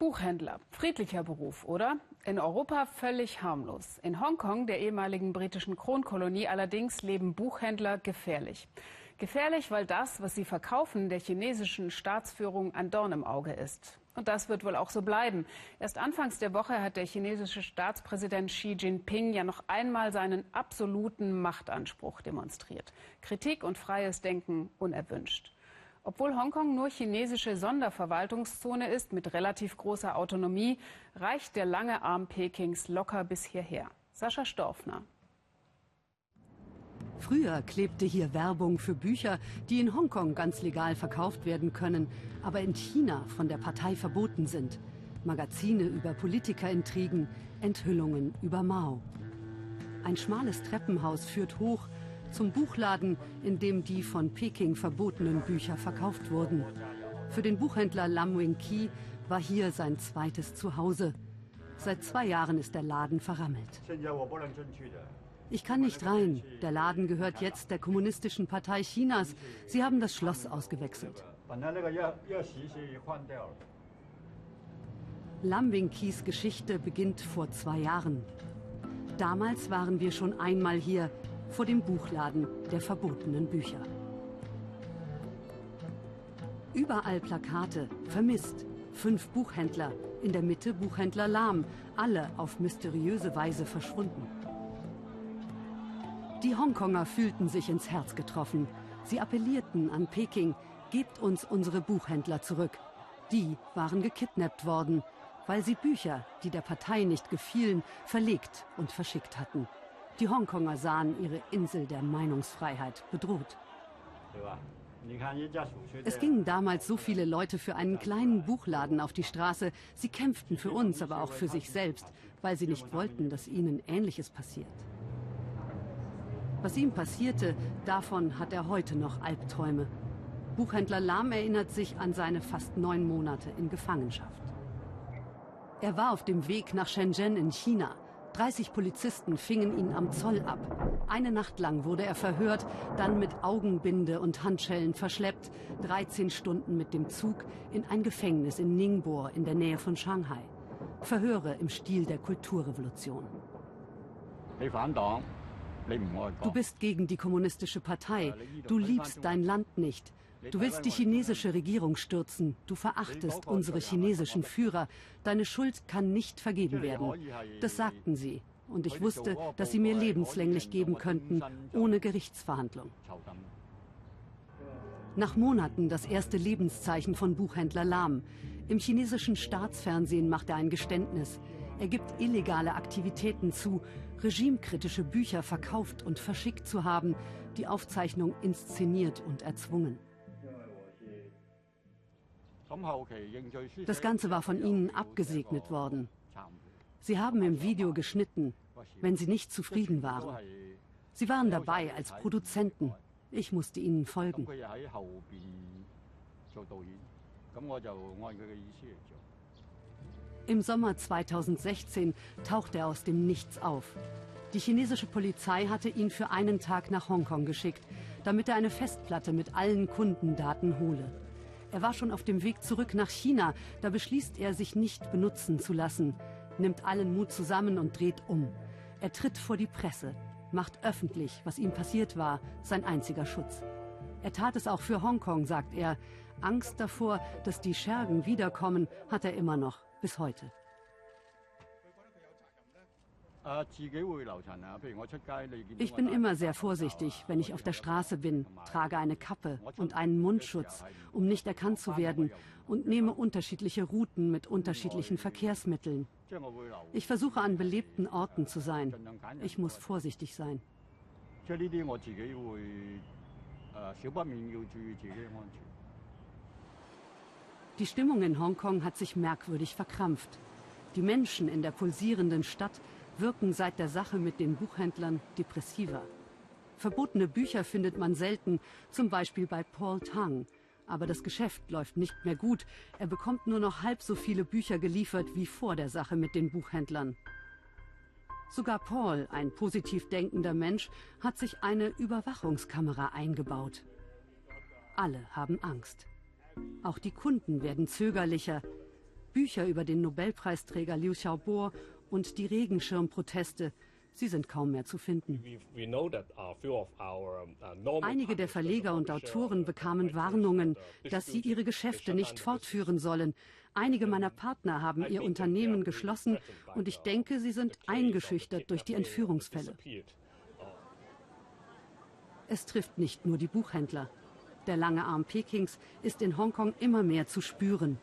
Buchhändler. Friedlicher Beruf, oder? In Europa völlig harmlos. In Hongkong, der ehemaligen britischen Kronkolonie, allerdings leben Buchhändler gefährlich. Gefährlich, weil das, was sie verkaufen, der chinesischen Staatsführung ein Dorn im Auge ist. Und das wird wohl auch so bleiben. Erst anfangs der Woche hat der chinesische Staatspräsident Xi Jinping ja noch einmal seinen absoluten Machtanspruch demonstriert. Kritik und freies Denken unerwünscht. Obwohl Hongkong nur chinesische Sonderverwaltungszone ist mit relativ großer Autonomie, reicht der lange Arm Pekings locker bis hierher. Sascha Storfner. Früher klebte hier Werbung für Bücher, die in Hongkong ganz legal verkauft werden können, aber in China von der Partei verboten sind. Magazine über Politikerintrigen, Enthüllungen über Mao. Ein schmales Treppenhaus führt hoch zum Buchladen, in dem die von Peking verbotenen Bücher verkauft wurden. Für den Buchhändler Lam Wing-Ki war hier sein zweites Zuhause. Seit zwei Jahren ist der Laden verrammelt. Ich kann nicht rein. Der Laden gehört jetzt der Kommunistischen Partei Chinas. Sie haben das Schloss ausgewechselt. Lam Wing-Kis Geschichte beginnt vor zwei Jahren. Damals waren wir schon einmal hier, vor dem Buchladen der verbotenen Bücher. Überall Plakate, vermisst, fünf Buchhändler, in der Mitte Buchhändler Lahm, alle auf mysteriöse Weise verschwunden. Die Hongkonger fühlten sich ins Herz getroffen. Sie appellierten an Peking, gebt uns unsere Buchhändler zurück. Die waren gekidnappt worden, weil sie Bücher, die der Partei nicht gefielen, verlegt und verschickt hatten. Die Hongkonger sahen ihre Insel der Meinungsfreiheit bedroht. Es gingen damals so viele Leute für einen kleinen Buchladen auf die Straße. Sie kämpften für uns, aber auch für sich selbst, weil sie nicht wollten, dass ihnen Ähnliches passiert. Was ihm passierte, davon hat er heute noch Albträume. Buchhändler Lahm erinnert sich an seine fast neun Monate in Gefangenschaft. Er war auf dem Weg nach Shenzhen in China. 30 Polizisten fingen ihn am Zoll ab. Eine Nacht lang wurde er verhört, dann mit Augenbinde und Handschellen verschleppt, 13 Stunden mit dem Zug in ein Gefängnis in Ningbo in der Nähe von Shanghai. Verhöre im Stil der Kulturrevolution. Du bist gegen die kommunistische Partei. Du liebst dein Land nicht. Du willst die chinesische Regierung stürzen. Du verachtest unsere chinesischen Führer. Deine Schuld kann nicht vergeben werden. Das sagten sie. Und ich wusste, dass sie mir lebenslänglich geben könnten, ohne Gerichtsverhandlung. Nach Monaten das erste Lebenszeichen von Buchhändler Lam. Im chinesischen Staatsfernsehen macht er ein Geständnis. Er gibt illegale Aktivitäten zu, regimekritische Bücher verkauft und verschickt zu haben, die Aufzeichnung inszeniert und erzwungen. Das Ganze war von ihnen abgesegnet worden. Sie haben im Video geschnitten, wenn sie nicht zufrieden waren. Sie waren dabei als Produzenten. Ich musste ihnen folgen. Im Sommer 2016 taucht er aus dem Nichts auf. Die chinesische Polizei hatte ihn für einen Tag nach Hongkong geschickt, damit er eine Festplatte mit allen Kundendaten hole. Er war schon auf dem Weg zurück nach China. Da beschließt er, sich nicht benutzen zu lassen, nimmt allen Mut zusammen und dreht um. Er tritt vor die Presse, macht öffentlich, was ihm passiert war, sein einziger Schutz. Er tat es auch für Hongkong, sagt er. Angst davor, dass die Schergen wiederkommen, hat er immer noch, bis heute. Ich bin immer sehr vorsichtig, wenn ich auf der Straße bin, trage eine Kappe und einen Mundschutz, um nicht erkannt zu werden und nehme unterschiedliche Routen mit unterschiedlichen Verkehrsmitteln. Ich versuche an belebten Orten zu sein. Ich muss vorsichtig sein. Die Stimmung in Hongkong hat sich merkwürdig verkrampft. Die Menschen in der pulsierenden Stadt wirken seit der Sache mit den Buchhändlern depressiver. Verbotene Bücher findet man selten, zum Beispiel bei Paul Tang. Aber das Geschäft läuft nicht mehr gut. Er bekommt nur noch halb so viele Bücher geliefert wie vor der Sache mit den Buchhändlern. Sogar Paul, ein positiv denkender Mensch, hat sich eine Überwachungskamera eingebaut. Alle haben Angst. Auch die Kunden werden zögerlicher. Bücher über den Nobelpreisträger Liu Xiaobo und die Regenschirmproteste. Sie sind kaum mehr zu finden. Einige der Verleger und Autoren bekamen Warnungen, dass sie ihre Geschäfte nicht fortführen sollen. Einige meiner Partner haben ihr Unternehmen geschlossen und ich denke, sie sind eingeschüchtert durch die Entführungsfälle. Es trifft nicht nur die Buchhändler. Der lange Arm Pekings ist in Hongkong immer mehr zu spüren.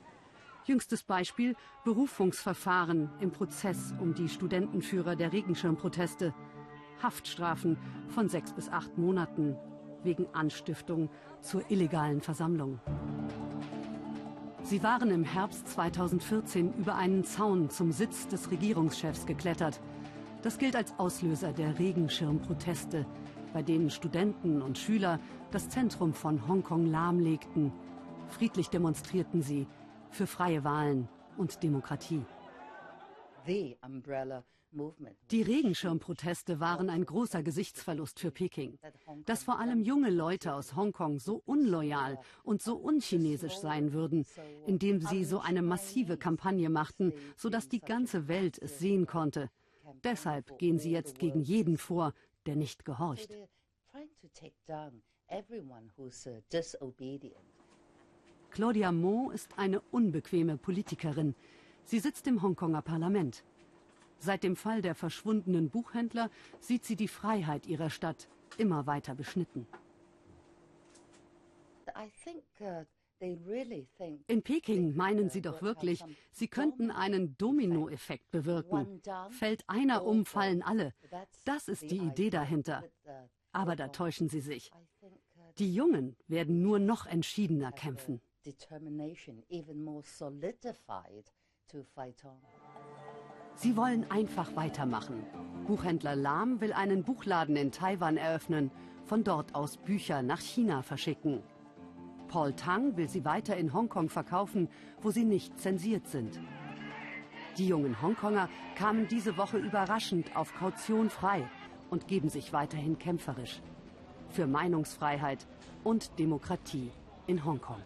Jüngstes Beispiel Berufungsverfahren im Prozess um die Studentenführer der Regenschirmproteste. Haftstrafen von sechs bis acht Monaten wegen Anstiftung zur illegalen Versammlung. Sie waren im Herbst 2014 über einen Zaun zum Sitz des Regierungschefs geklettert. Das gilt als Auslöser der Regenschirmproteste, bei denen Studenten und Schüler das Zentrum von Hongkong lahmlegten. Friedlich demonstrierten sie für freie Wahlen und Demokratie. Die Regenschirmproteste waren ein großer Gesichtsverlust für Peking. Dass vor allem junge Leute aus Hongkong so unloyal und so unchinesisch sein würden, indem sie so eine massive Kampagne machten, sodass die ganze Welt es sehen konnte. Deshalb gehen sie jetzt gegen jeden vor, der nicht gehorcht. Claudia Mo ist eine unbequeme Politikerin. Sie sitzt im Hongkonger Parlament. Seit dem Fall der verschwundenen Buchhändler sieht sie die Freiheit ihrer Stadt immer weiter beschnitten. In Peking meinen sie doch wirklich, sie könnten einen Dominoeffekt bewirken. Fällt einer um, fallen alle. Das ist die Idee dahinter. Aber da täuschen sie sich. Die Jungen werden nur noch entschiedener kämpfen determination even more solidified to fight on. Sie wollen einfach weitermachen. Buchhändler Lam will einen Buchladen in Taiwan eröffnen, von dort aus Bücher nach China verschicken. Paul Tang will sie weiter in Hongkong verkaufen, wo sie nicht zensiert sind. Die jungen Hongkonger kamen diese Woche überraschend auf Kaution frei und geben sich weiterhin kämpferisch. Für Meinungsfreiheit und Demokratie in Hongkong.